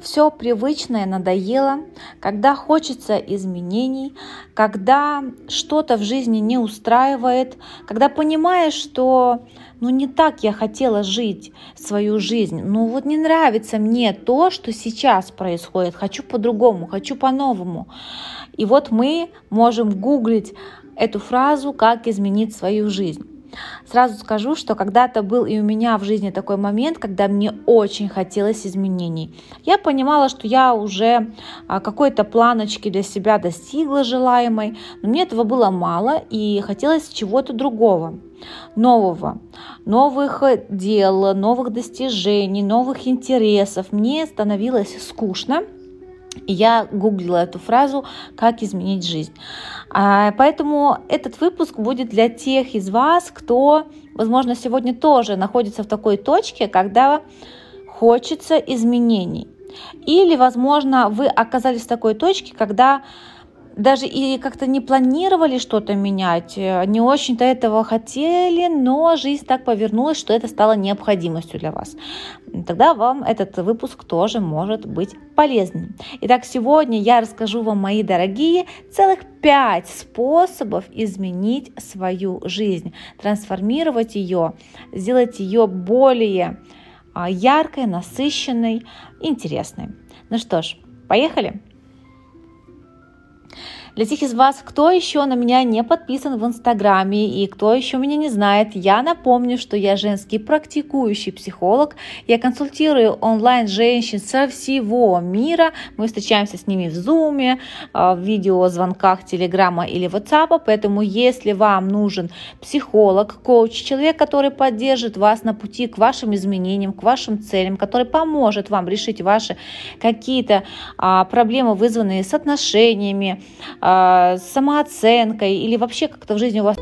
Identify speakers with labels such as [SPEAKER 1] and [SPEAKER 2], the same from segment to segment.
[SPEAKER 1] все привычное надоело, когда хочется изменений, когда что-то в жизни не устраивает, когда понимаешь, что ну не так я хотела жить свою жизнь, ну вот не нравится мне то, что сейчас происходит, хочу по-другому, хочу по-новому. И вот мы можем гуглить эту фразу «как изменить свою жизнь». Сразу скажу, что когда-то был и у меня в жизни такой момент, когда мне очень хотелось изменений. Я понимала, что я уже а, какой-то планочки для себя достигла желаемой, но мне этого было мало и хотелось чего-то другого нового, новых дел, новых достижений, новых интересов. Мне становилось скучно, я гуглила эту фразу «Как изменить жизнь». А, поэтому этот выпуск будет для тех из вас, кто, возможно, сегодня тоже находится в такой точке, когда хочется изменений. Или, возможно, вы оказались в такой точке, когда даже и как-то не планировали что-то менять, э, не очень-то этого хотели, но жизнь так повернулась, что это стало необходимостью для вас. Тогда вам этот выпуск тоже может быть полезным. Итак, сегодня я расскажу вам, мои дорогие, целых пять способов изменить свою жизнь, трансформировать ее, сделать ее более а, яркой, насыщенной, интересной. Ну что ж, поехали! Для тех из вас, кто еще на меня не подписан в Инстаграме и кто еще меня не знает, я напомню, что я женский практикующий психолог. Я консультирую онлайн женщин со всего мира. Мы встречаемся с ними в Zoom, а, в видеозвонках Телеграма или WhatsApp. Поэтому, если вам нужен психолог, коуч, человек, который поддержит вас на пути к вашим изменениям, к вашим целям, который поможет вам решить ваши какие-то а, проблемы, вызванные с отношениями, самооценкой или вообще как-то в жизни у вас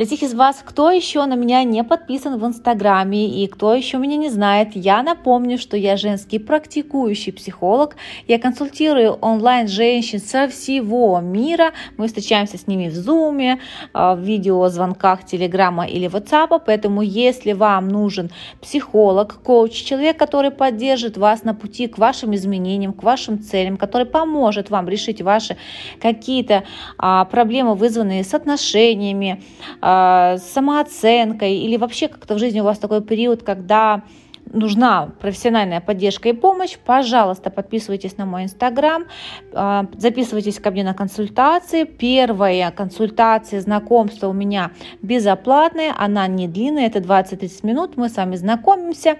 [SPEAKER 1] Для тех из вас, кто еще на меня не подписан в Инстаграме и кто еще меня не знает, я напомню, что я женский практикующий психолог. Я консультирую онлайн женщин со всего мира. Мы встречаемся с ними в Zoom, а, в видеозвонках Телеграма или WhatsApp. Поэтому, если вам нужен психолог, коуч, человек, который поддержит вас на пути к вашим изменениям, к вашим целям, который поможет вам решить ваши какие-то а, проблемы, вызванные с отношениями, а, самооценкой или вообще как-то в жизни у вас такой период, когда нужна профессиональная поддержка и помощь, пожалуйста, подписывайтесь на мой инстаграм, а, записывайтесь ко мне на консультации. Первая консультация, знакомство у меня безоплатная, она не длинная, это 20-30 минут, мы с вами знакомимся,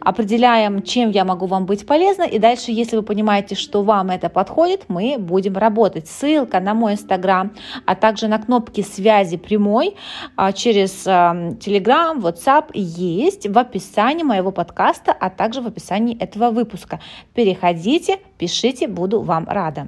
[SPEAKER 1] определяем, чем я могу вам быть полезна, и дальше, если вы понимаете, что вам это подходит, мы будем работать. Ссылка на мой инстаграм, а также на кнопки связи прямой а, через Telegram, WhatsApp есть в описании моего подкаста, а также в описании этого выпуска. Переходите, пишите, буду вам рада.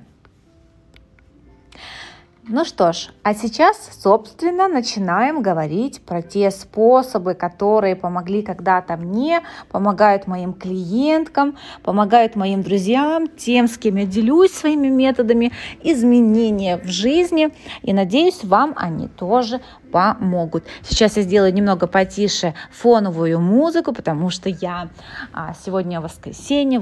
[SPEAKER 1] Ну что ж, а сейчас, собственно, начинаем говорить про те способы, которые помогли когда-то мне, помогают моим клиенткам, помогают моим друзьям, тем, с кем я делюсь своими методами изменения в жизни. И надеюсь, вам они тоже помогут. Сейчас я сделаю немного потише фоновую музыку, потому что я а, сегодня воскресенье.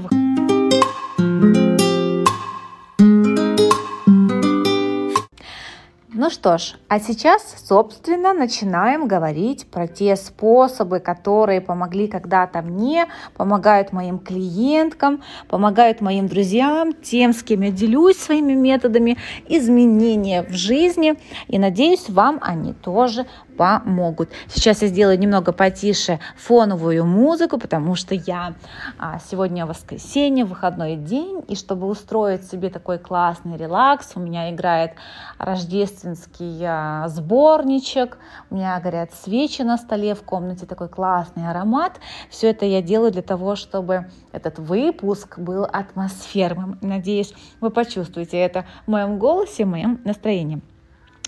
[SPEAKER 1] Ну что ж, а сейчас, собственно, начинаем говорить про те способы, которые помогли когда-то мне, помогают моим клиенткам, помогают моим друзьям, тем, с кем я делюсь своими методами изменения в жизни. И надеюсь, вам они тоже помогут. Сейчас я сделаю немного потише фоновую музыку, потому что я а, сегодня воскресенье, выходной день, и чтобы устроить себе такой классный релакс, у меня играет рождественский а, сборничек, у меня горят свечи на столе в комнате, такой классный аромат. Все это я делаю для того, чтобы этот выпуск был атмосферным. Надеюсь, вы почувствуете это в моем голосе, в моем настроении.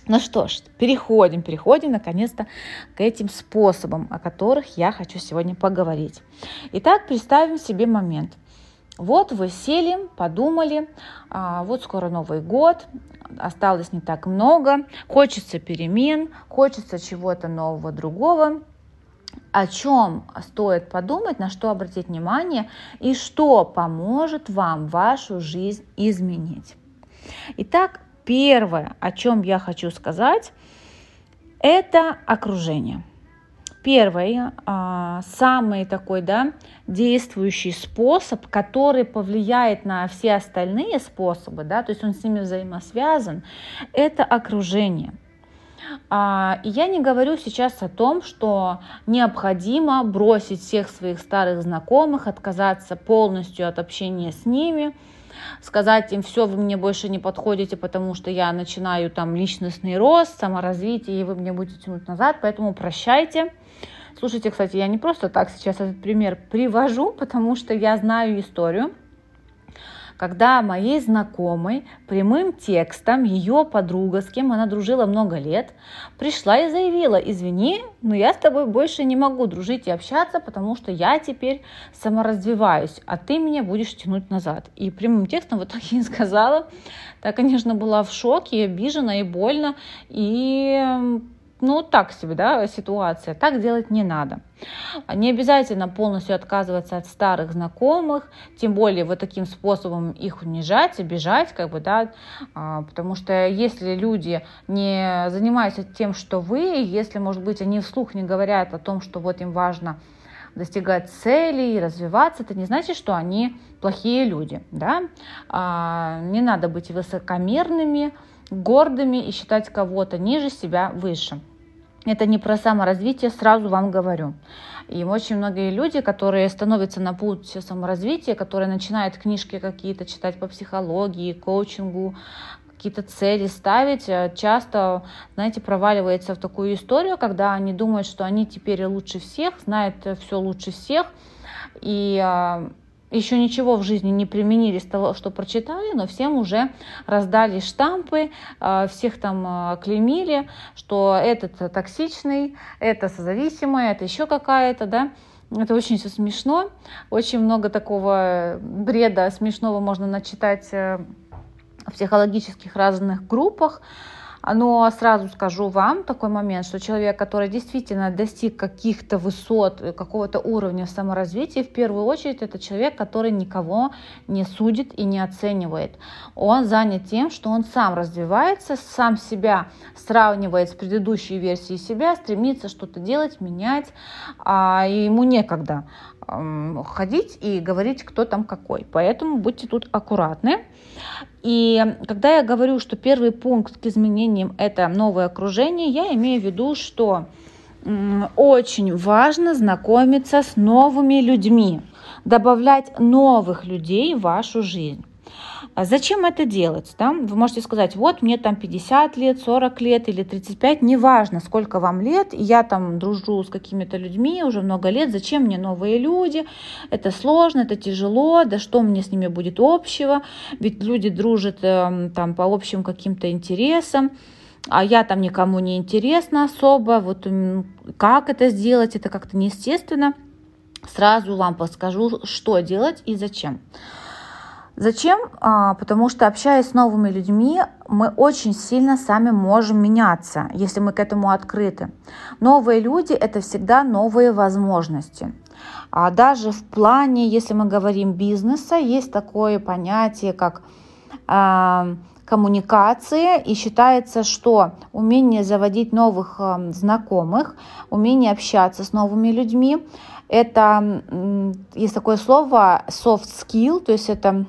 [SPEAKER 1] Ну что ж, переходим, переходим наконец-то к этим способам, о которых я хочу сегодня поговорить. Итак, представим себе момент. Вот вы сели, подумали, а, вот скоро Новый год, осталось не так много, хочется перемен, хочется чего-то нового, другого. О чем стоит подумать, на что обратить внимание и что поможет вам вашу жизнь изменить. Итак, первое, о чем я хочу сказать, это окружение – Первый, а, самый такой, да, действующий способ, который повлияет на все остальные способы, да, то есть он с ними взаимосвязан, это окружение. А, и я не говорю сейчас о том, что необходимо бросить всех своих старых знакомых, отказаться полностью от общения с ними, сказать им, все, вы мне больше не подходите, потому что я начинаю там личностный рост, саморазвитие, и вы мне будете тянуть назад, поэтому прощайте. Слушайте, кстати, я не просто так сейчас этот пример привожу, потому что я знаю историю, когда моей знакомой прямым текстом ее подруга, с кем она дружила много лет, пришла и заявила, извини, но я с тобой больше не могу дружить и общаться, потому что я теперь саморазвиваюсь, а ты меня будешь тянуть назад. И прямым текстом вот так и сказала. Так, конечно, была в шоке, обижена, и больно, и ну, так себе, да, ситуация. Так делать не надо. Не обязательно полностью отказываться от старых знакомых, тем более вот таким способом их унижать, обижать, как бы, да, а, потому что если люди не занимаются тем, что вы, если, может быть, они вслух не говорят о том, что вот им важно достигать целей, развиваться, это не значит, что они плохие люди, да, а, не надо быть высокомерными, гордыми и считать кого-то ниже себя выше. Это не про саморазвитие, сразу вам говорю. И очень многие люди, которые становятся на путь саморазвития, которые начинают книжки какие-то читать по психологии, коучингу, какие-то цели ставить, э, часто, знаете, проваливается в такую историю, когда они думают, что они теперь лучше всех, знают все лучше всех, и э, еще ничего в жизни не применили с того, что прочитали, но всем уже раздали штампы, а, всех там а, клеймили, что этот токсичный, это созависимое, это еще какая-то, да. Это очень все смешно, очень много такого бреда смешного можно начитать э, в психологических разных группах. Но сразу скажу вам такой момент, что человек, который действительно достиг каких-то высот, э, какого-то уровня саморазвития, в первую очередь это человек, который никого не судит и не оценивает. Он занят тем, что он сам развивается, сам себя сравнивает с предыдущей версией себя, стремится что-то делать, менять, а ему некогда ходить и говорить, кто там какой. Поэтому будьте тут аккуратны. И когда я говорю, что первый пункт к изменениям – это новое окружение, я имею в виду, что очень важно знакомиться с новыми людьми, добавлять новых людей в вашу жизнь. А зачем это делать? Да? Вы можете сказать, вот мне там 50 лет, 40 лет или 35, неважно, сколько вам лет, я там дружу с какими-то людьми уже много лет, зачем мне новые люди? Это сложно, это тяжело, да что мне с ними будет общего? Ведь люди дружат э, там по общим каким-то интересам а я там никому не интересна особо, вот как это сделать, это как-то неестественно. Сразу вам подскажу, что делать и зачем. Зачем? А, потому что общаясь с новыми людьми, мы очень сильно сами можем меняться, если мы к этому открыты. Новые люди – это всегда новые возможности. А даже в плане, если мы говорим бизнеса, есть такое понятие, как э, коммуникация, и считается, что умение заводить новых э, знакомых, умение общаться с новыми людьми, это есть такое слово soft skill, то есть это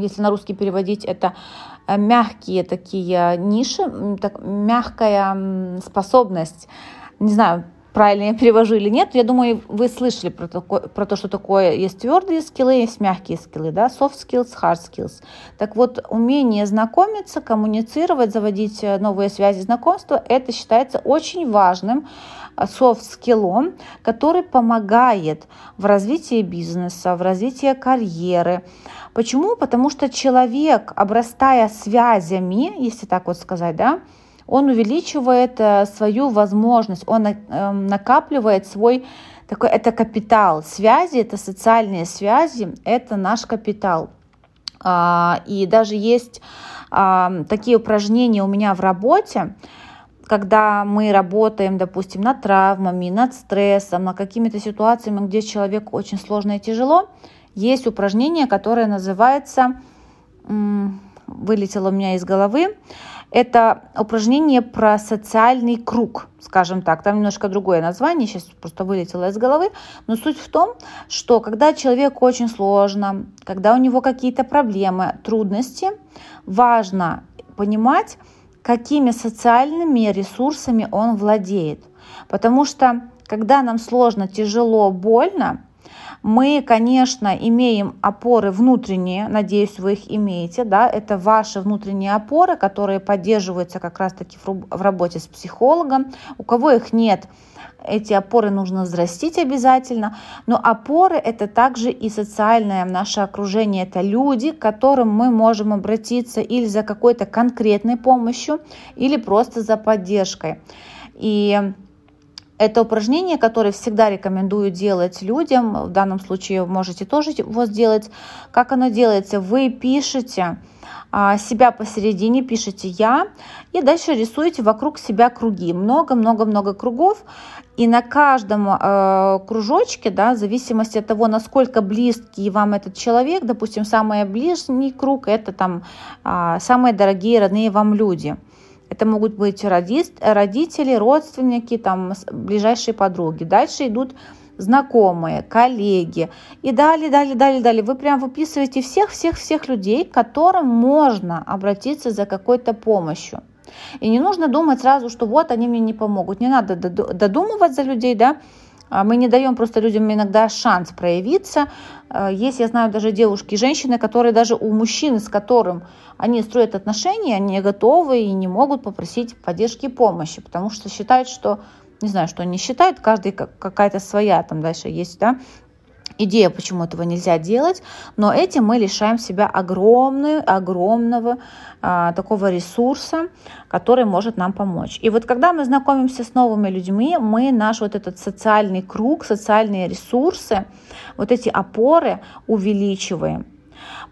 [SPEAKER 1] если на русский переводить, это э, мягкие такие ниши, так, мягкая способность, не знаю, правильно я перевожу или нет, я думаю, вы слышали про, такое, про то, что такое есть твердые скиллы, есть мягкие скиллы, да, soft skills, hard skills. Так вот, умение знакомиться, коммуницировать, заводить э, новые связи, знакомства, это считается очень важным софт-скиллом, который помогает в развитии бизнеса, в развитии карьеры, Почему? Потому что человек, обрастая связями, если так вот сказать, да, он увеличивает э, свою возможность, он э, накапливает свой такой, это капитал. Связи, это социальные связи, это наш капитал. А, и даже есть такие упражнения у меня в работе, когда мы работаем, допустим, над травмами, над стрессом, над какими-то ситуациями, где человеку очень сложно и тяжело, есть упражнение, которое называется, вылетело у меня из головы, это упражнение про социальный круг, скажем так. Там немножко другое название, сейчас просто вылетело из головы. Но суть в том, что когда человеку очень сложно, когда у него какие-то проблемы, трудности, важно понимать, какими социальными ресурсами он владеет. Потому что когда нам сложно, тяжело, больно, мы, конечно, имеем опоры внутренние, надеюсь, вы их имеете, да, это ваши внутренние опоры, которые поддерживаются как раз-таки в работе с психологом. У кого их нет, эти опоры нужно взрастить обязательно, но опоры это также и социальное наше окружение, это люди, к которым мы можем обратиться или за какой-то конкретной помощью, или просто за поддержкой. И это упражнение, которое всегда рекомендую делать людям. В данном случае можете тоже его сделать. Как оно делается? Вы пишете а, себя посередине, пишете «я», и дальше рисуете вокруг себя круги. Много-много-много кругов. И на каждом э, кружочке, да, в зависимости от того, насколько близкий вам этот человек, допустим, самый ближний круг – это там э, самые дорогие, родные вам люди – это могут быть родители, родственники, там, ближайшие подруги. Дальше идут знакомые, коллеги. И далее, далее, далее, далее. Вы прям выписываете всех-всех-всех людей, к которым можно обратиться за какой-то помощью. И не нужно думать сразу, что вот они мне не помогут. Не надо додумывать за людей, да, мы не даем просто людям иногда шанс проявиться. А, есть, я знаю, даже девушки, женщины, которые даже у мужчины, с которым они строят отношения, они готовы и не могут попросить поддержки и помощи, потому что считают, что не знаю, что они считают, каждый какая-то своя там дальше есть, да, идея, почему этого нельзя делать, но этим мы лишаем себя огромного, огромного а, такого ресурса, который может нам помочь. И вот когда мы знакомимся с новыми людьми, мы наш вот этот социальный круг, социальные ресурсы, вот эти опоры увеличиваем.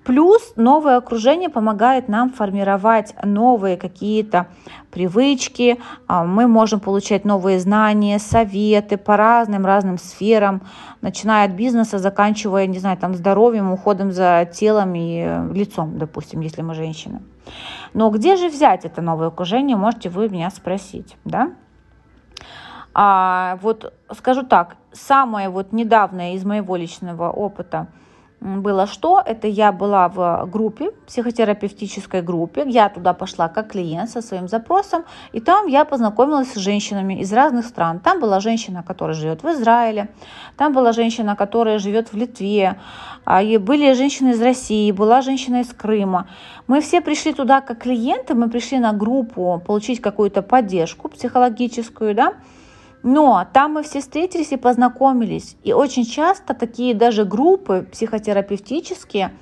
[SPEAKER 1] Плюс новое окружение помогает нам формировать новые какие-то привычки, а, мы можем получать новые знания, советы по разным разным сферам, начиная от бизнеса, заканчивая, не знаю, там здоровьем, уходом за телом и э, лицом, допустим, если мы женщины. Но где же взять это новое окружение, можете вы меня спросить, да? А, вот скажу так, самое вот недавнее из моего личного опыта – было что? Это я была в группе, психотерапевтической группе. Я туда пошла как клиент со своим запросом. И там я познакомилась с женщинами из разных стран. Там была женщина, которая живет в Израиле. Там была женщина, которая живет в Литве. А, и были женщины из России, была женщина из Крыма. Мы все пришли туда как клиенты, мы пришли на группу получить какую-то поддержку психологическую, да, но там мы все встретились и познакомились. И очень часто такие даже группы психотерапевтические,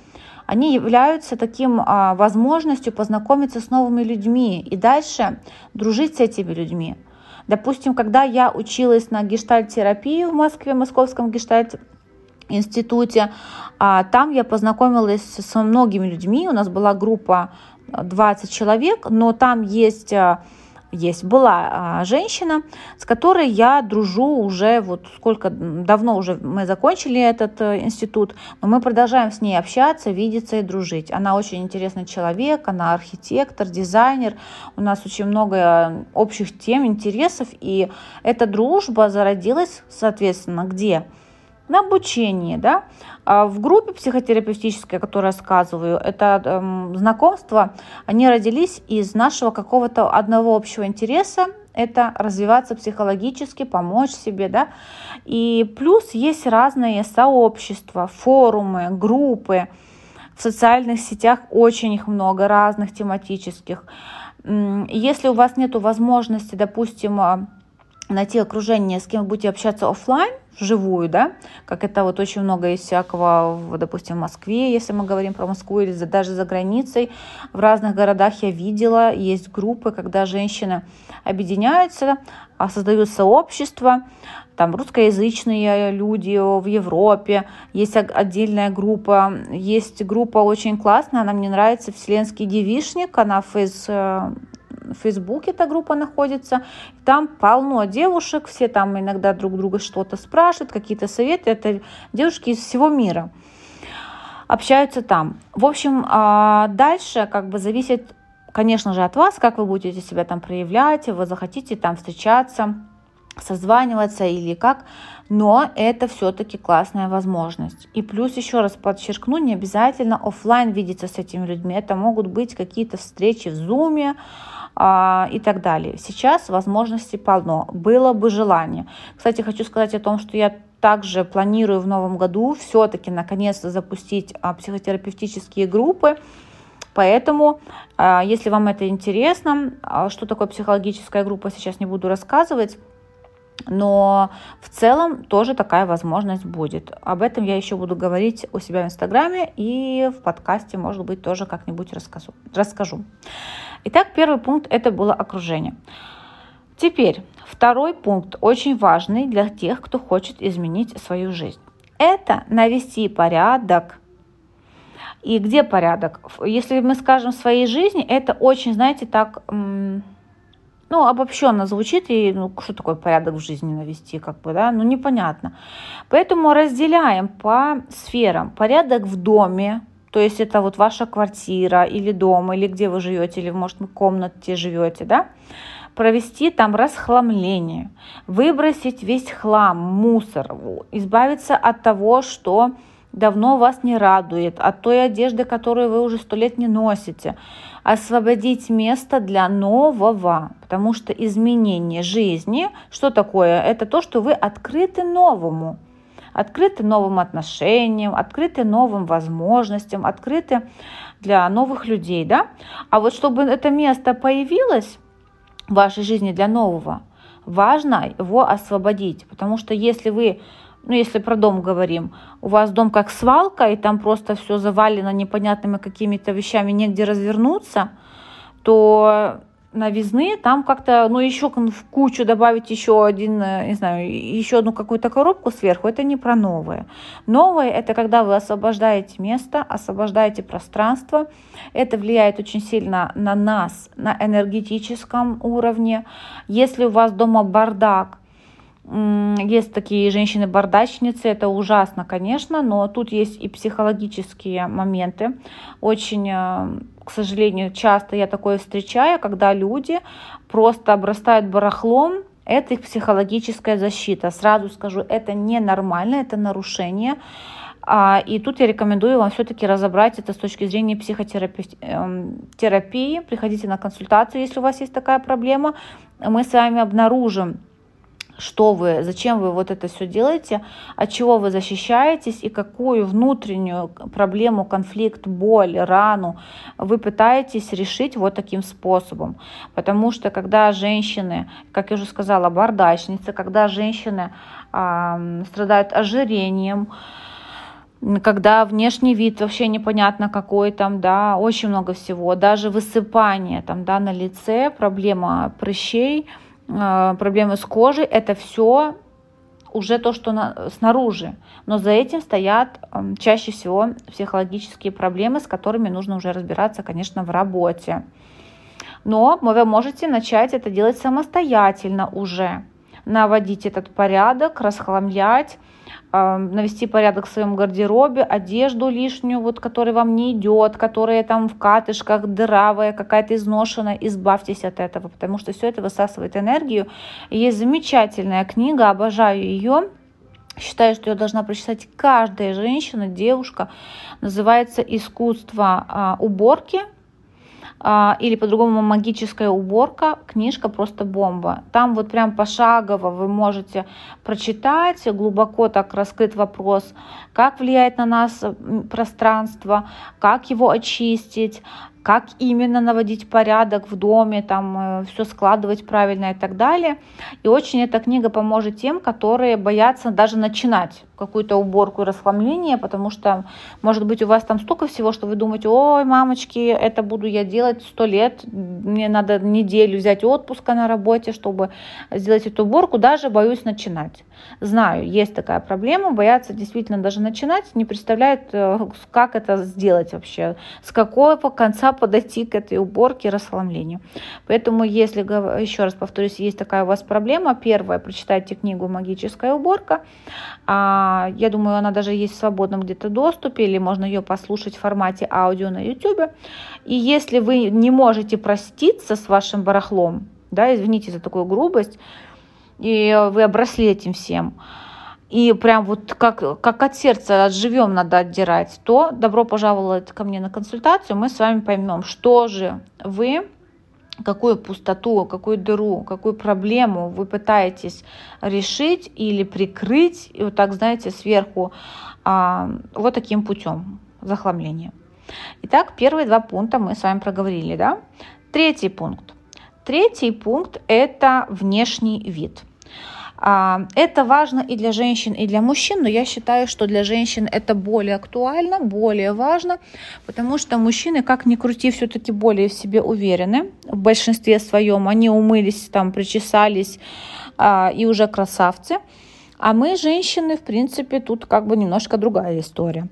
[SPEAKER 1] они являются таким а, возможностью познакомиться с новыми людьми и дальше дружить с этими людьми. Допустим, когда я училась на гештальт-терапии в Москве, в Московском гештальт-институте, а, там я познакомилась со многими людьми. У нас была группа 20 человек, но там есть а, есть. Была а, женщина, с которой я дружу уже вот сколько, давно уже мы закончили этот э, институт, но мы продолжаем с ней общаться, видеться и дружить. Она очень интересный человек, она архитектор, дизайнер, у нас очень много общих тем, интересов, и эта дружба зародилась, соответственно, где? На обучении, да. А в группе психотерапевтической, о которой рассказываю, это э, знакомства, они родились из нашего какого-то одного общего интереса, это развиваться психологически, помочь себе, да. И плюс есть разные сообщества, форумы, группы. В социальных сетях очень их много, разных тематических. Если у вас нет возможности, допустим, найти окружение, с кем вы будете общаться офлайн, вживую, да, как это вот очень много есть всякого, допустим, в Москве, если мы говорим про Москву, или даже за границей, в разных городах я видела, есть группы, когда женщины объединяются, а, создают сообщество, там русскоязычные люди в Европе, есть отдельная группа, есть группа очень классная, она мне нравится, Вселенский девишник, она э, Фейсбуке эта группа находится. Там полно девушек, все там иногда друг друга что-то спрашивают, какие-то советы. Это девушки из всего мира общаются там. В общем, а, дальше как бы зависит, конечно же, от вас, как вы будете себя там проявлять, вы захотите там встречаться, созваниваться или как, но это все-таки классная возможность. И плюс еще раз подчеркну, не обязательно офлайн видеться с этими людьми, это могут быть какие-то встречи в зуме, и так далее. Сейчас возможностей полно. Было бы желание. Кстати, хочу сказать о том, что я также планирую в новом году все-таки наконец-то запустить а, психотерапевтические группы. Поэтому, а, если вам это интересно, что такое психологическая группа, сейчас не буду рассказывать. Но в целом тоже такая возможность будет. Об этом я еще буду говорить у себя в Инстаграме и в подкасте, может быть, тоже как-нибудь расскажу. расскажу. Итак, первый пункт это было окружение. Теперь второй пункт очень важный для тех, кто хочет изменить свою жизнь. Это навести порядок. И где порядок? Если мы скажем в своей жизни, это очень, знаете, так ну, обобщенно звучит, и ну, что такое порядок в жизни навести, как бы, да, ну, непонятно. Поэтому разделяем по сферам. Порядок в доме, то есть это вот ваша квартира или дом, или где вы живете, или, может, в комнате живете, да, провести там расхламление, выбросить весь хлам, мусор, избавиться от того, что давно вас не радует, от той одежды, которую вы уже сто лет не носите, освободить место для нового, потому что изменение жизни, что такое? Это то, что вы открыты новому, открыты новым отношениям, открыты новым возможностям, открыты для новых людей, да? А вот чтобы это место появилось в вашей жизни для нового, важно его освободить, потому что если вы ну, если про дом говорим, у вас дом как свалка, и там просто все завалено непонятными какими-то вещами, негде развернуться, то новизны, там как-то, ну, еще в кучу добавить еще один, э, не знаю, еще одну какую-то коробку сверху, это не про новое. Новое – это когда вы освобождаете место, освобождаете пространство. Это влияет очень сильно на нас, на энергетическом уровне. Если у вас дома бардак, есть такие женщины-бардачницы, это ужасно, конечно, но тут есть и психологические моменты. Очень, э, к сожалению, часто я такое встречаю, когда люди просто обрастают барахлом, это их психологическая защита. Сразу скажу, это ненормально, это нарушение. А, и тут я рекомендую вам все-таки разобрать это с точки зрения психотерапии. Эм, Приходите на консультацию, если у вас есть такая проблема. Мы с вами обнаружим, что вы, зачем вы вот это все делаете, от чего вы защищаетесь и какую внутреннюю проблему, конфликт, боль, рану вы пытаетесь решить вот таким способом. Потому что когда женщины, как я уже сказала, бардачницы, когда женщины э, страдают ожирением, когда внешний вид вообще непонятно какой там, да, очень много всего, даже высыпание там, да, на лице, проблема прыщей – проблемы с кожей, это все уже то, что на, снаружи. Но за этим стоят чаще всего психологические проблемы, с которыми нужно уже разбираться, конечно, в работе. Но вы можете начать это делать самостоятельно уже наводить этот порядок, расхламлять, навести порядок в своем гардеробе, одежду лишнюю, вот, которая вам не идет, которая там в катышках, дыравая, какая-то изношенная, избавьтесь от этого, потому что все это высасывает энергию. Есть замечательная книга, обожаю ее, Считаю, что ее должна прочитать каждая женщина, девушка. Называется «Искусство а, уборки» или по-другому магическая уборка, книжка просто бомба. Там вот прям пошагово вы можете прочитать, глубоко так раскрыт вопрос, как влияет на нас пространство, как его очистить, как именно наводить порядок в доме, там э, все складывать правильно и так далее. И очень эта книга поможет тем, которые боятся даже начинать какую-то уборку и расхламление, потому что, может быть, у вас там столько всего, что вы думаете, ой, мамочки, это буду я делать сто лет, мне надо неделю взять отпуска на работе, чтобы сделать эту уборку, даже боюсь начинать. Знаю, есть такая проблема, боятся действительно даже начинать, не представляют, э, как это сделать вообще, с какого конца подойти к этой уборке, расхламлению. Поэтому, если, еще раз повторюсь, есть такая у вас проблема, первое, прочитайте книгу «Магическая уборка», а, я думаю, она даже есть в свободном где-то доступе, или можно ее послушать в формате аудио на YouTube. И если вы не можете проститься с вашим барахлом, да, извините за такую грубость, и вы обросли этим всем, и прям вот как, как от сердца от живем надо отдирать, то добро пожаловать ко мне на консультацию, мы с вами поймем, что же вы какую пустоту, какую дыру, какую проблему вы пытаетесь решить или прикрыть, и вот так, знаете, сверху а, вот таким путем захламления. Итак, первые два пункта мы с вами проговорили, да? Третий пункт. Третий пункт – это внешний вид – это важно и для женщин, и для мужчин, но я считаю, что для женщин это более актуально, более важно, потому что мужчины, как ни крути, все-таки более в себе уверены в большинстве своем. Они умылись, там, причесались а, и уже красавцы. А мы, женщины, в принципе, тут как бы немножко другая история.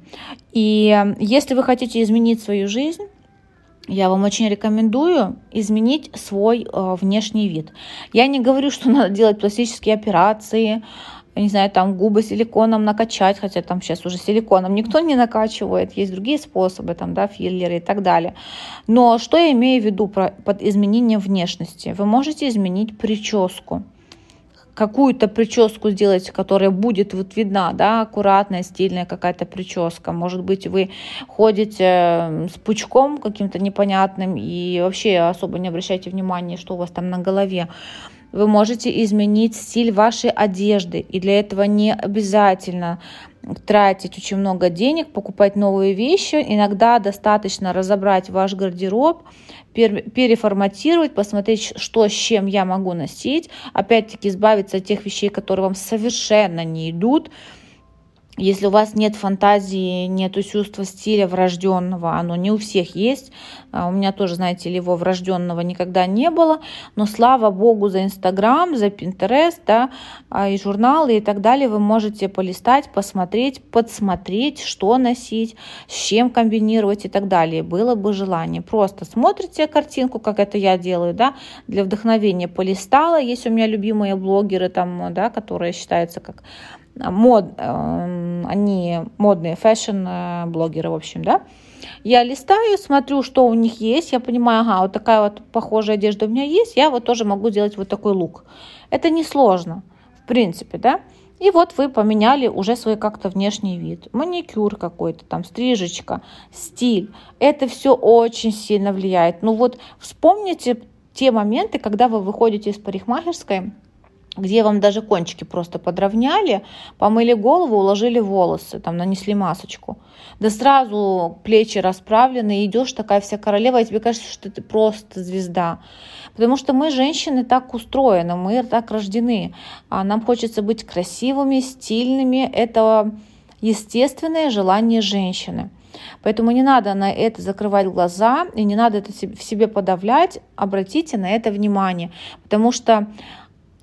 [SPEAKER 1] И если вы хотите изменить свою жизнь, я вам очень рекомендую изменить свой э, внешний вид. Я не говорю, что надо делать пластические операции, не знаю, там губы силиконом накачать, хотя там сейчас уже силиконом никто не накачивает, есть другие способы, там, да, филлеры и так далее. Но что я имею в виду про, под изменением внешности? Вы можете изменить прическу какую-то прическу сделать, которая будет вот видна, да, аккуратная, стильная какая-то прическа. Может быть, вы ходите с пучком каким-то непонятным и вообще особо не обращайте внимания, что у вас там на голове. Вы можете изменить стиль вашей одежды, и для этого не обязательно тратить очень много денег, покупать новые вещи. Иногда достаточно разобрать ваш гардероб, переформатировать, посмотреть, что с чем я могу носить. Опять-таки избавиться от тех вещей, которые вам совершенно не идут. Если у вас нет фантазии, нет чувства стиля врожденного, оно не у всех есть. А, у меня тоже, знаете ли, его врожденного никогда не было. Но слава богу за Инстаграм, за Пинтерест, да, а, и журналы и так далее. Вы можете полистать, посмотреть, подсмотреть, что носить, с чем комбинировать и так далее. Было бы желание. Просто смотрите картинку, как это я делаю, да, для вдохновения полистала. Есть у меня любимые блогеры, там, да, которые считаются как мод, эм, они модные фэшн-блогеры, в общем, да. Я листаю, смотрю, что у них есть, я понимаю, ага, вот такая вот похожая одежда у меня есть, я вот тоже могу делать вот такой лук. Это несложно, в принципе, да. И вот вы поменяли уже свой как-то внешний вид. Маникюр какой-то, там стрижечка, стиль. Это все очень сильно влияет. Ну вот вспомните те моменты, когда вы выходите из парикмахерской, где вам даже кончики просто подровняли, помыли голову, уложили волосы, там нанесли масочку. Да сразу плечи расправлены, идешь такая вся королева, и тебе кажется, что ты просто звезда. Потому что мы, женщины, так устроены, мы так рождены. А нам хочется быть красивыми, стильными. Это естественное желание женщины. Поэтому не надо на это закрывать глаза и не надо это в себе подавлять. Обратите на это внимание. Потому что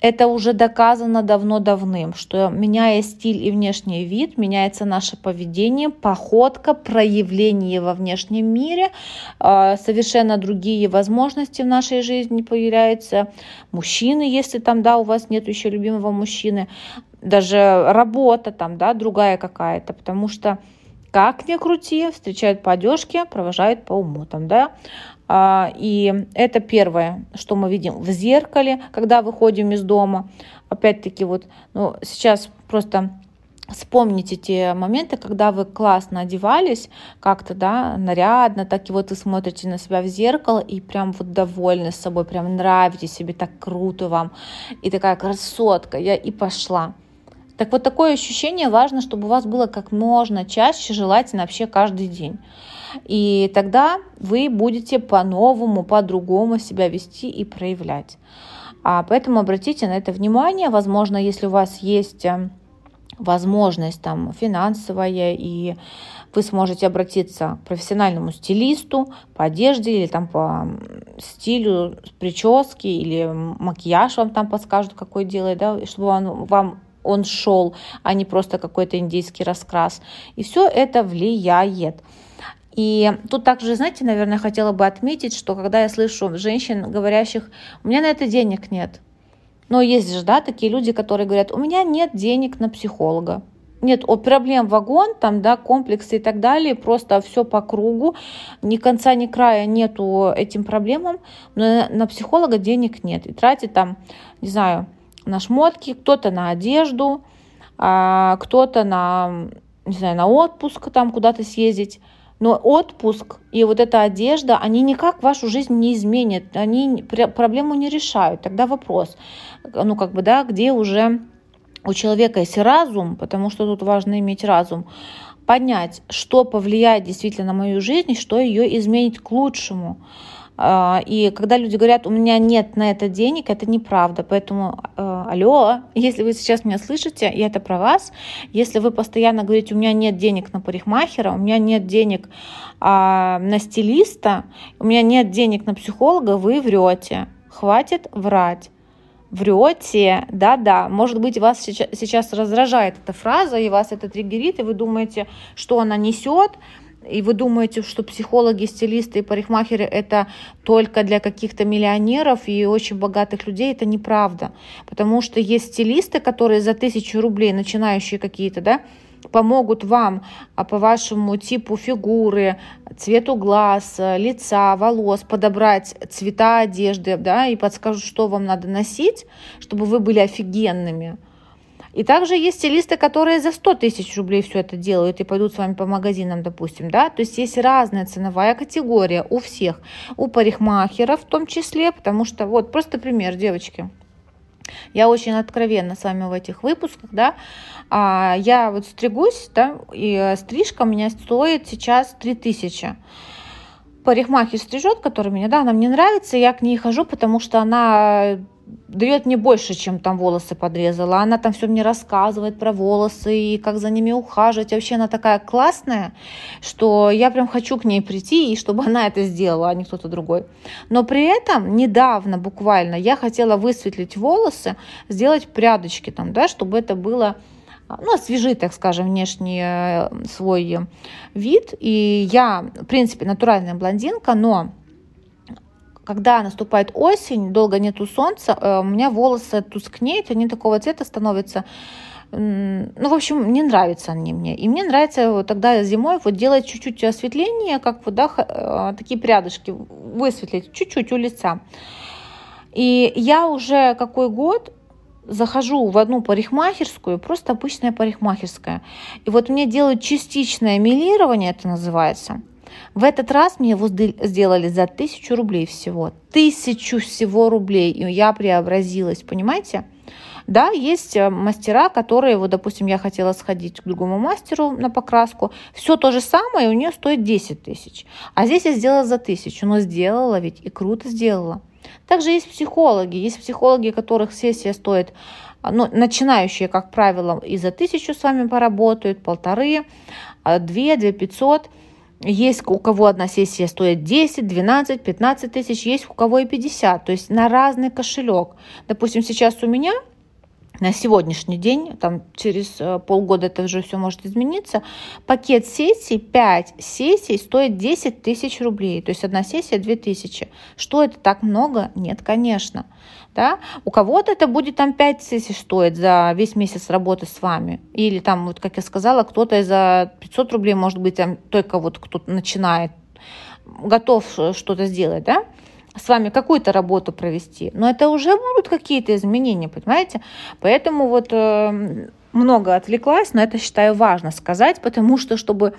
[SPEAKER 1] это уже доказано давно-давным, что меняя стиль и внешний вид, меняется наше поведение, походка, проявление во внешнем мире, а, совершенно другие возможности в нашей жизни появляются. Мужчины, если там, да, у вас нет еще любимого мужчины, даже работа там, да, другая какая-то, потому что как ни крути, встречают по одежке, провожают по уму, там, да, и это первое, что мы видим в зеркале, когда выходим из дома. Опять-таки вот, ну, сейчас просто вспомните те моменты, когда вы классно одевались, как-то, да, нарядно, так и вот вы смотрите на себя в зеркало и прям вот довольны собой, прям нравитесь себе, так круто вам, и такая красотка, я и пошла. Так вот, такое ощущение важно, чтобы у вас было как можно чаще, желательно вообще каждый день. И тогда вы будете по-новому, по-другому себя вести и проявлять. А поэтому обратите на это внимание. Возможно, если у вас есть э, возможность там финансовая и вы сможете обратиться к профессиональному стилисту по одежде или там по стилю прически или макияж вам там подскажут, какой делать, да, чтобы он вам он шел, а не просто какой-то индийский раскрас. И все это влияет. И тут также, знаете, наверное, хотела бы отметить, что когда я слышу женщин, говорящих, у меня на это денег нет. Но есть же, да, такие люди, которые говорят, у меня нет денег на психолога. Нет о проблем вагон, там, да, комплексы и так далее, просто все по кругу, ни конца, ни края нету этим проблемам, но на психолога денег нет. И тратить там, не знаю, на шмотки, кто-то на одежду, а кто-то на, не знаю, на отпуск там куда-то съездить. Но отпуск и вот эта одежда, они никак вашу жизнь не изменят, они проблему не решают. Тогда вопрос, ну как бы, да, где уже у человека есть разум, потому что тут важно иметь разум, понять, что повлияет действительно на мою жизнь, что ее изменит к лучшему. А, и когда люди говорят, у меня нет на это денег, это неправда. Поэтому, э, алло, если вы сейчас меня слышите, и это про вас, если вы постоянно говорите, у меня нет денег на парикмахера, у меня нет денег а, на стилиста, у меня нет денег на психолога, вы врете. Хватит врать. Врете, да-да, может быть, вас сейчас раздражает эта фраза, и вас это триггерит, и вы думаете, что она несет, и вы думаете, что психологи, стилисты и парикмахеры это только для каких-то миллионеров и очень богатых людей, это неправда. Потому что есть стилисты, которые за тысячу рублей, начинающие какие-то, да, помогут вам а по вашему типу фигуры, цвету глаз, лица, волос подобрать цвета одежды, да, и подскажут, что вам надо носить, чтобы вы были офигенными. И также есть стилисты, которые за 100 тысяч рублей все это делают и пойдут с вами по магазинам, допустим, да, то есть есть разная ценовая категория у всех, у парикмахеров в том числе, потому что, вот, просто пример, девочки, я очень откровенна с вами в этих выпусках, да, а, я вот стригусь, да, и стрижка у меня стоит сейчас 3000 парикмахер стрижет, который меня, да, она мне нравится, я к ней хожу, потому что она дает мне больше, чем там волосы подрезала. Она там все мне рассказывает про волосы и как за ними ухаживать. Вообще она такая классная, что я прям хочу к ней прийти и чтобы она это сделала, а не кто-то другой. Но при этом недавно буквально я хотела высветлить волосы, сделать прядочки там, да, чтобы это было ну, освежить, так скажем, внешний э, свой вид. И я, в принципе, натуральная блондинка, но когда наступает осень, долго нету солнца, э, у меня волосы тускнеют, они такого цвета становятся. Ну, в общем, не нравятся они мне. И мне нравится вот тогда зимой вот делать чуть-чуть осветление, как вот, да, э, такие прядышки, высветлить чуть-чуть у лица. И я уже какой год захожу в одну парикмахерскую, просто обычная парикмахерская. И вот мне делают частичное милирование, это называется – в этот раз мне его сделали за тысячу рублей всего. Тысячу всего рублей. И я преобразилась, понимаете? Да, есть э, мастера, которые, вот, допустим, я хотела сходить к другому мастеру на покраску, все то же самое, у нее стоит 10 тысяч. А здесь я сделала за тысячу, но сделала ведь и круто сделала. Также есть психологи, есть психологи, которых сессия стоит, ну, начинающие, как правило, и за тысячу с вами поработают, полторы, а две, две пятьсот – есть у кого одна сессия стоит 10, 12, 15 тысяч, есть у кого и 50, то есть на разный кошелек. Допустим, сейчас у меня на сегодняшний день, там через э, полгода это уже все может измениться, пакет сессий, 5 сессий стоит 10 тысяч рублей, то есть одна сессия 2 тысячи. Что это так много? Нет, конечно. Да? У кого-то это будет там 5 сессий стоит за весь месяц работы с вами. Или там, вот как я сказала, кто-то за 500 рублей, может быть, там только вот кто-то начинает, готов э, что-то сделать, да? С вами какую-то работу провести, но это уже будут какие-то изменения, понимаете? Поэтому вот э, много отвлеклась, но это считаю важно сказать, потому что чтобы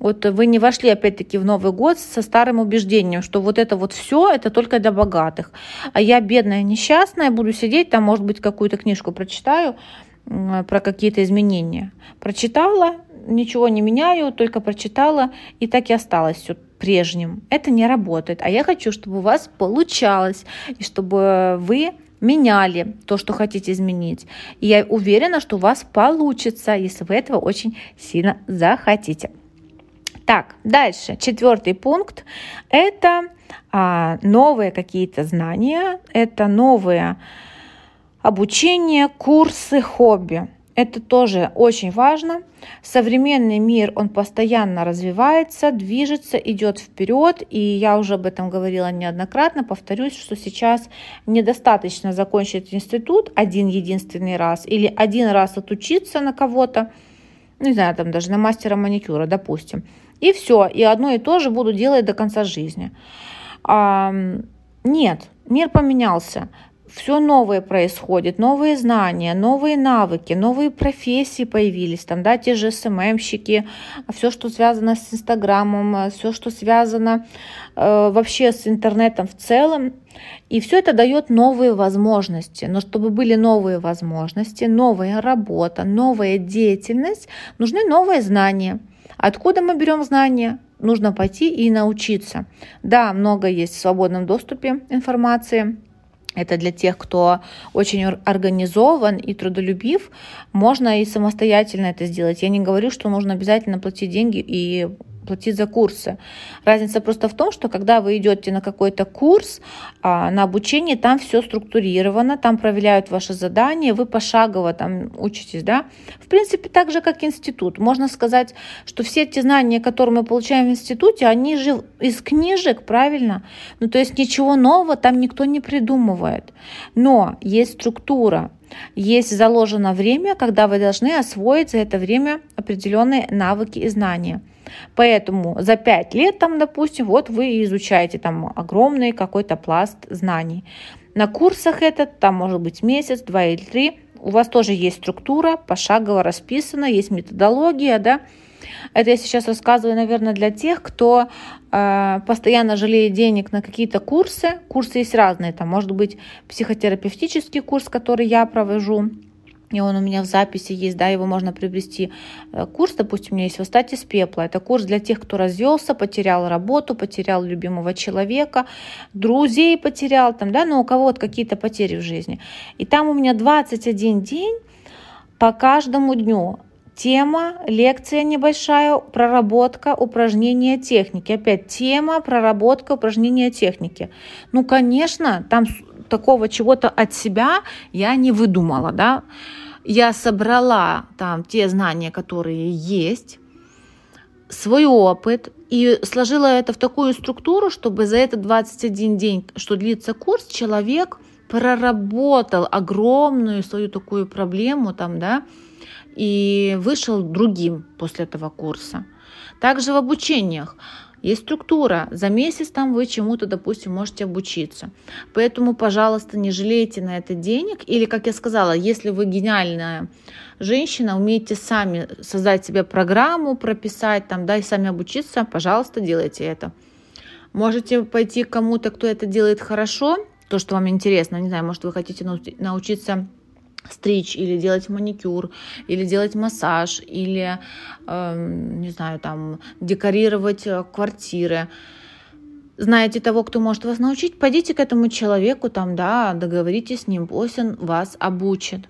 [SPEAKER 1] вот вы не вошли опять-таки в Новый год со старым убеждением, что вот это вот все, это только для богатых. А я бедная, несчастная, буду сидеть, там, может быть, какую-то книжку прочитаю, про какие-то изменения. Прочитала, ничего не меняю, только прочитала, и так и осталось все прежним. Это не работает. А я хочу, чтобы у вас получалось, и чтобы вы меняли то, что хотите изменить. И я уверена, что у вас получится, если вы этого очень сильно захотите. Так, дальше. Четвертый пункт – это а, новые какие-то знания, это новые обучение, курсы, хобби. Это тоже очень важно. Современный мир, он постоянно развивается, движется, идет вперед. И я уже об этом говорила неоднократно. Повторюсь, что сейчас недостаточно закончить институт один единственный раз или один раз отучиться на кого-то, не знаю, там даже на мастера маникюра, допустим. И все, и одно и то же буду делать до конца жизни. А, нет, мир поменялся все новое происходит, новые знания, новые навыки, новые профессии появились, там, да, те же СММщики, все, что связано с Инстаграмом, все, что связано э, вообще с интернетом в целом, и все это дает новые возможности. Но чтобы были новые возможности, новая работа, новая деятельность, нужны новые знания. Откуда мы берем знания? Нужно пойти и научиться. Да, много есть в свободном доступе информации, это для тех, кто очень организован и трудолюбив. Можно и самостоятельно это сделать. Я не говорю, что нужно обязательно платить деньги и платить за курсы. Разница просто в том, что когда вы идете на какой-то курс, а, на обучение, там все структурировано, там проверяют ваши задания, вы пошагово там учитесь, да. В принципе, так же, как институт. Можно сказать, что все эти знания, которые мы получаем в институте, они же из книжек, правильно? Ну, то есть ничего нового там никто не придумывает. Но есть структура, есть заложено время, когда вы должны освоить за это время определенные навыки и знания. Поэтому за пять лет, там, допустим, вот вы изучаете там огромный какой-то пласт знаний. На курсах этот, там может быть месяц, два или три, у вас тоже есть структура, пошагово расписана, есть методология, да. Это я сейчас рассказываю, наверное, для тех, кто э, постоянно жалеет денег на какие-то курсы. Курсы есть разные, там может быть психотерапевтический курс, который я провожу, и он у меня в записи есть, да, его можно приобрести. Э, курс, допустим, у меня есть «Восстать из пепла». Это курс для тех, кто развелся, потерял работу, потерял любимого человека, друзей потерял, там, да, но у кого вот какие-то потери в жизни. И там у меня 21 день по каждому дню. Тема, лекция небольшая, проработка, упражнения техники. Опять тема, проработка, упражнения техники. Ну, конечно, там такого чего-то от себя я не выдумала, да я собрала там те знания, которые есть, свой опыт и сложила это в такую структуру, чтобы за этот 21 день, что длится курс, человек проработал огромную свою такую проблему там, да, и вышел другим после этого курса. Также в обучениях. Есть структура. За месяц там вы чему-то, допустим, можете обучиться. Поэтому, пожалуйста, не жалейте на это денег. Или, как я сказала, если вы гениальная женщина, умеете сами создать себе программу, прописать там, да, и сами обучиться, пожалуйста, делайте это. Можете пойти к кому-то, кто это делает хорошо, то, что вам интересно, не знаю, может, вы хотите научиться стричь или делать маникюр, или делать массаж, или, э, не знаю, там, декорировать э, квартиры. Знаете того, кто может вас научить, пойдите к этому человеку, там, да, договоритесь с ним, пусть он вас обучит.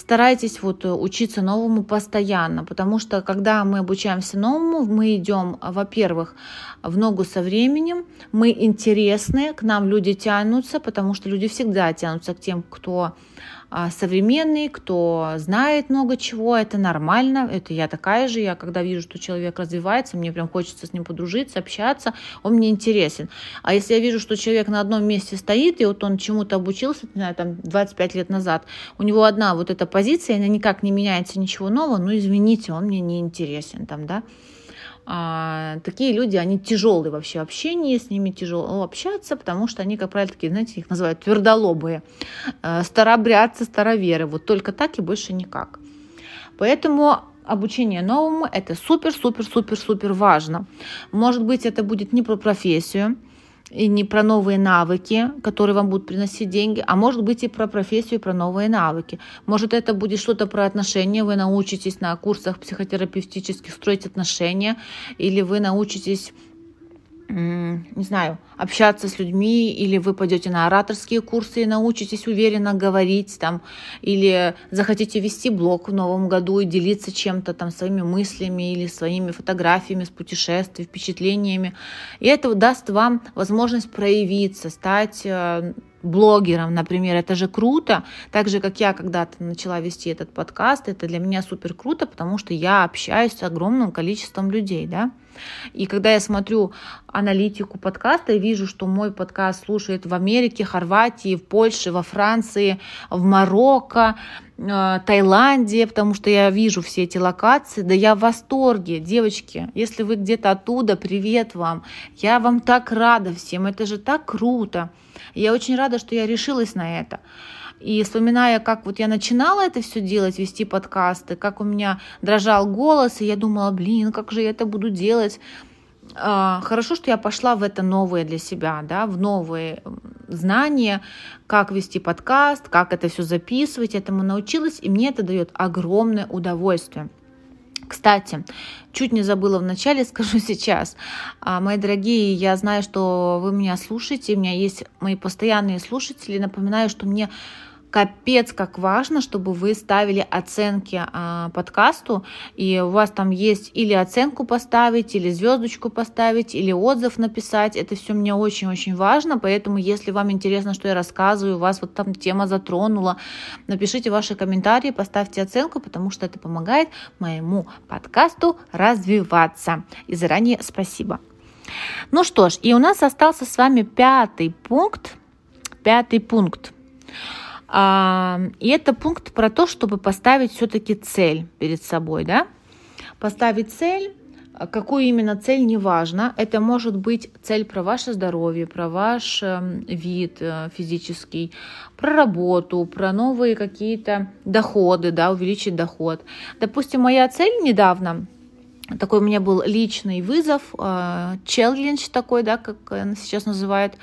[SPEAKER 1] Старайтесь вот э, учиться новому постоянно, потому что когда мы обучаемся новому, мы идем, во-первых, в ногу со временем, мы интересны, к нам люди тянутся, потому что люди всегда тянутся к тем, кто современный, кто знает много чего, это нормально, это я такая же, я когда вижу, что человек развивается, мне прям хочется с ним подружиться, общаться, он мне интересен. А если я вижу, что человек на одном месте стоит, и вот он чему-то обучился, не знаю, там 25 лет назад, у него одна вот эта позиция, она никак не меняется, ничего нового, ну извините, он мне не интересен там, да, а, такие люди, они тяжелые вообще общение, с ними тяжело общаться, потому что они, как правило, такие, знаете, их называют твердолобые, э, старобрядцы, староверы, вот только так и больше никак. Поэтому обучение новому – это супер-супер-супер-супер важно. Может быть, это будет не про профессию, и не про новые навыки, которые вам будут приносить деньги, а может быть и про профессию, и про новые навыки. Может это будет что-то про отношения, вы научитесь на курсах психотерапевтических строить отношения, или вы научитесь не знаю, общаться с людьми, или вы пойдете на ораторские курсы и научитесь уверенно говорить там, или захотите вести блог в новом году и делиться чем-то там своими мыслями или своими фотографиями с путешествий, впечатлениями. И это даст вам возможность проявиться, стать э, блогером, например, это же круто. Так же, как я когда-то начала вести этот подкаст, это для меня супер круто, потому что я общаюсь с огромным количеством людей, да. И когда я смотрю аналитику подкаста, я вижу, что мой подкаст слушает в Америке, Хорватии, в Польше, во Франции, в Марокко, э, Таиланде, потому что я вижу все эти локации, да я в восторге, девочки, если вы где-то оттуда, привет вам, я вам так рада всем, это же так круто, я очень рада, что я решилась на это. И вспоминая, как вот я начинала это все делать, вести подкасты, как у меня дрожал голос, и я думала, блин, как же я это буду делать. А, хорошо, что я пошла в это новое для себя, да, в новые знания, как вести подкаст, как это все записывать, этому научилась, и мне это дает огромное удовольствие. Кстати, чуть не забыла в начале, скажу сейчас. А, мои дорогие, я знаю, что вы меня слушаете, у меня есть мои постоянные слушатели. Напоминаю, что мне капец как важно, чтобы вы ставили оценки а, подкасту, и у вас там есть или оценку поставить, или звездочку поставить, или отзыв написать. Это все мне очень-очень важно, поэтому если вам интересно, что я рассказываю, вас вот там тема затронула, напишите ваши комментарии, поставьте оценку, потому что это помогает моему подкасту развиваться. И заранее спасибо. Ну что ж, и у нас остался с вами пятый пункт. Пятый пункт. И это пункт про то, чтобы поставить все-таки цель перед собой, да? Поставить цель, какую именно цель, неважно. Это может быть цель про ваше здоровье, про ваш эм, вид э, физический, про работу, про новые какие-то доходы, да, увеличить доход. Допустим, моя цель недавно такой у меня был личный вызов, э, челлендж такой, да, как сейчас называют.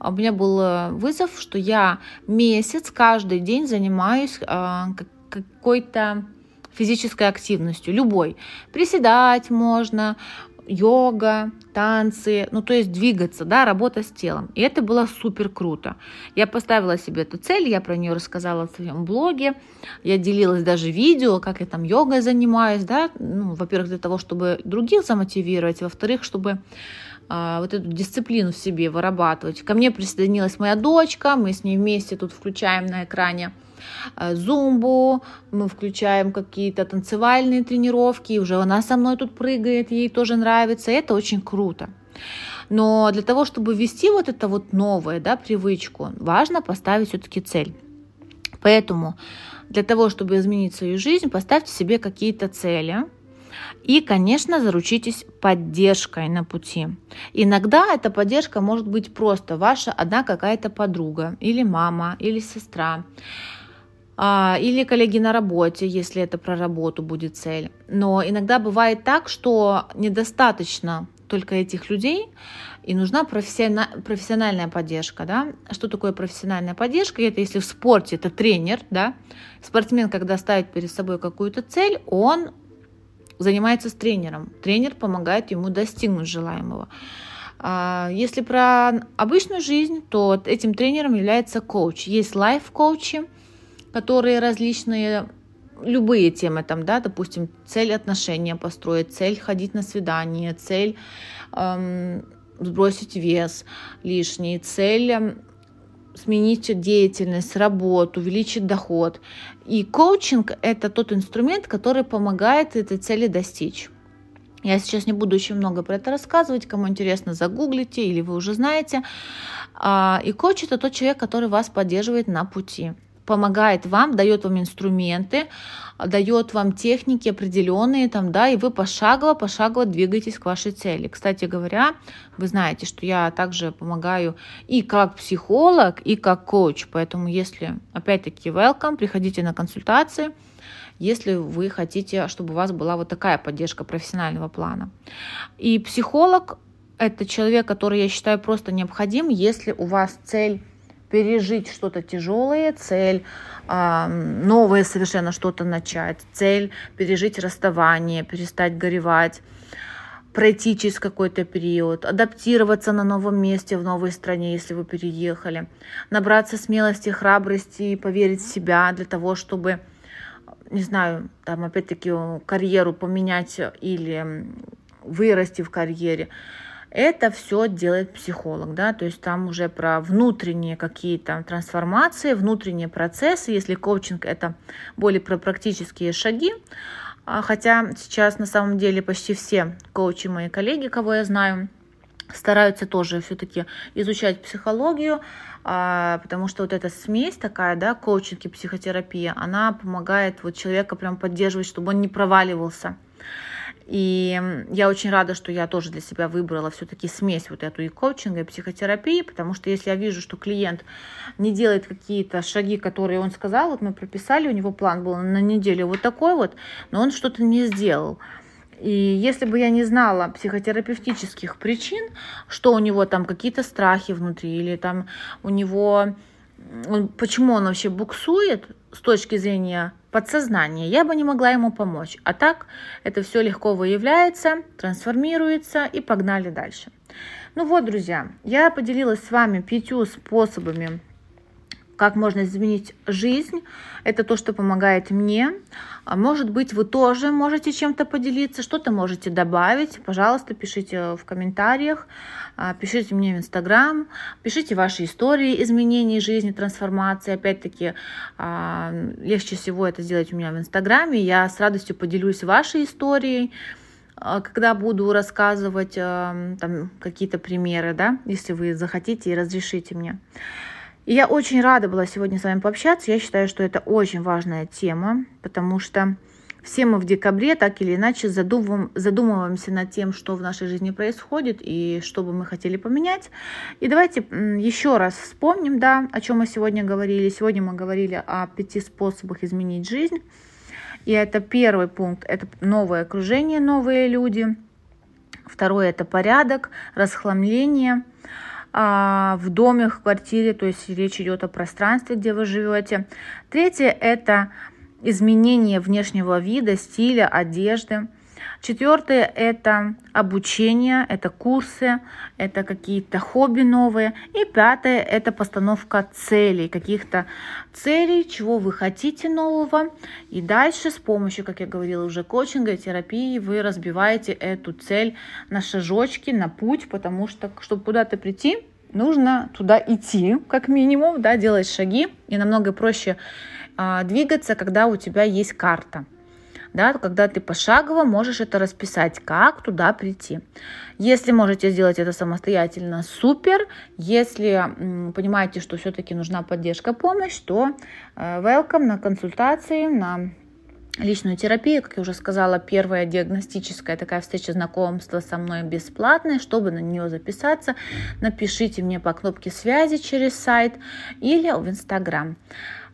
[SPEAKER 1] У меня был э, вызов, что я месяц каждый день занимаюсь э, какой-то физической активностью, любой. Приседать можно, йога, танцы, ну то есть двигаться, да, работа с телом. И это было супер круто. Я поставила себе эту цель, я про нее рассказала в своем блоге, я делилась даже видео, как я там йогой занимаюсь, да, ну, во-первых, для того, чтобы других замотивировать, во-вторых, чтобы а, вот эту дисциплину в себе вырабатывать. Ко мне присоединилась моя дочка, мы с ней вместе тут включаем на экране зумбу, мы включаем какие-то танцевальные тренировки, уже она со мной тут прыгает, ей тоже нравится, это очень круто. Но для того, чтобы ввести вот это вот новое, да, привычку, важно поставить все-таки цель. Поэтому для того, чтобы изменить свою жизнь, поставьте себе какие-то цели, и, конечно, заручитесь поддержкой на пути. Иногда эта поддержка может быть просто ваша одна какая-то подруга, или мама, или сестра. А, или коллеги на работе, если это про работу будет цель. Но иногда бывает так, что недостаточно только этих людей, и нужна профессиональная поддержка. Да? Что такое профессиональная поддержка? Это если в спорте это тренер, да? спортсмен, когда ставит перед собой какую-то цель, он занимается с тренером. Тренер помогает ему достигнуть желаемого. А, если про обычную жизнь, то этим тренером является коуч. Есть лайф-коучи, которые различные любые темы там, да, допустим, цель отношения построить, цель ходить на свидание, цель эм, сбросить вес лишний, цель эм, сменить деятельность, работу, увеличить доход. И коучинг – это тот инструмент, который помогает этой цели достичь. Я сейчас не буду очень много про это рассказывать, кому интересно, загуглите или вы уже знаете. А, и коуч – это тот человек, который вас поддерживает на пути помогает вам, дает вам инструменты, дает вам техники определенные, там, да, и вы пошагово, пошагово двигаетесь к вашей цели. Кстати говоря, вы знаете, что я также помогаю и как психолог, и как коуч, поэтому если, опять-таки, welcome, приходите на консультации, если вы хотите, чтобы у вас была вот такая поддержка профессионального плана. И психолог это человек, который, я считаю, просто необходим, если у вас цель пережить что-то тяжелое, цель э, новое совершенно что-то начать, цель пережить расставание, перестать горевать, пройти через какой-то период, адаптироваться на новом месте, в новой стране, если вы переехали, набраться смелости, храбрости и поверить в себя для того, чтобы, не знаю, там опять-таки карьеру поменять или вырасти в карьере. Это все делает психолог, да, то есть там уже про внутренние какие-то трансформации, внутренние процессы, если коучинг это более про практические шаги, а, хотя сейчас на самом деле почти все коучи мои коллеги, кого я знаю, стараются тоже все-таки изучать психологию, а, потому что вот эта смесь такая, да, коучинг и психотерапия, она помогает вот человека прям поддерживать, чтобы он не проваливался. И я очень рада, что я тоже для себя выбрала все-таки смесь вот эту и коучинга, и психотерапии, потому что если я вижу, что клиент не делает какие-то шаги, которые он сказал, вот мы прописали, у него план был на неделю вот такой вот, но он что-то не сделал. И если бы я не знала психотерапевтических причин, что у него там какие-то страхи внутри, или там у него он, почему он вообще буксует с точки зрения подсознания, я бы не могла ему помочь. А так это все легко выявляется, трансформируется и погнали дальше. Ну вот, друзья, я поделилась с вами пятью способами как можно изменить жизнь. Это то, что помогает мне. А может быть, вы тоже можете чем-то поделиться, что-то можете добавить. Пожалуйста, пишите в комментариях, а, пишите мне в Инстаграм, пишите ваши истории изменений жизни, трансформации. Опять-таки, а, легче всего это сделать у меня в Инстаграме. Я с радостью поделюсь вашей историей когда буду рассказывать там какие-то примеры, да, если вы захотите и разрешите мне. И я очень рада была сегодня с вами пообщаться. Я считаю, что это очень важная тема, потому что все мы в декабре так или иначе задумываем, задумываемся над тем, что в нашей жизни происходит и что бы мы хотели поменять. И давайте еще раз вспомним, да, о чем мы сегодня говорили. Сегодня мы говорили о пяти способах изменить жизнь. И это первый пункт, это новое окружение, новые люди. Второе – это порядок, расхламление – в доме, в квартире, то есть речь идет о пространстве, где вы живете. Третье – это изменение внешнего вида, стиля, одежды. Четвертое – это обучение, это курсы, это какие-то хобби новые. И пятое – это постановка целей, каких-то целей, чего вы хотите нового. И дальше с помощью, как я говорила уже, коучинга и терапии вы разбиваете эту цель на шажочки, на путь, потому что, чтобы куда-то прийти, нужно туда идти, как минимум, да, делать шаги. И намного проще а, двигаться, когда у тебя есть карта да, когда ты пошагово можешь это расписать, как туда прийти. Если можете сделать это самостоятельно, супер. Если понимаете, что все-таки нужна поддержка, помощь, то э, welcome на консультации, на личную терапию, как я уже сказала, первая диагностическая такая встреча знакомства со мной бесплатная. Чтобы на нее записаться, напишите мне по кнопке связи через сайт или в Инстаграм.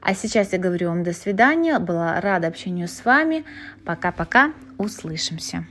[SPEAKER 1] А сейчас я говорю вам до свидания. Была рада общению с вами. Пока-пока. Услышимся.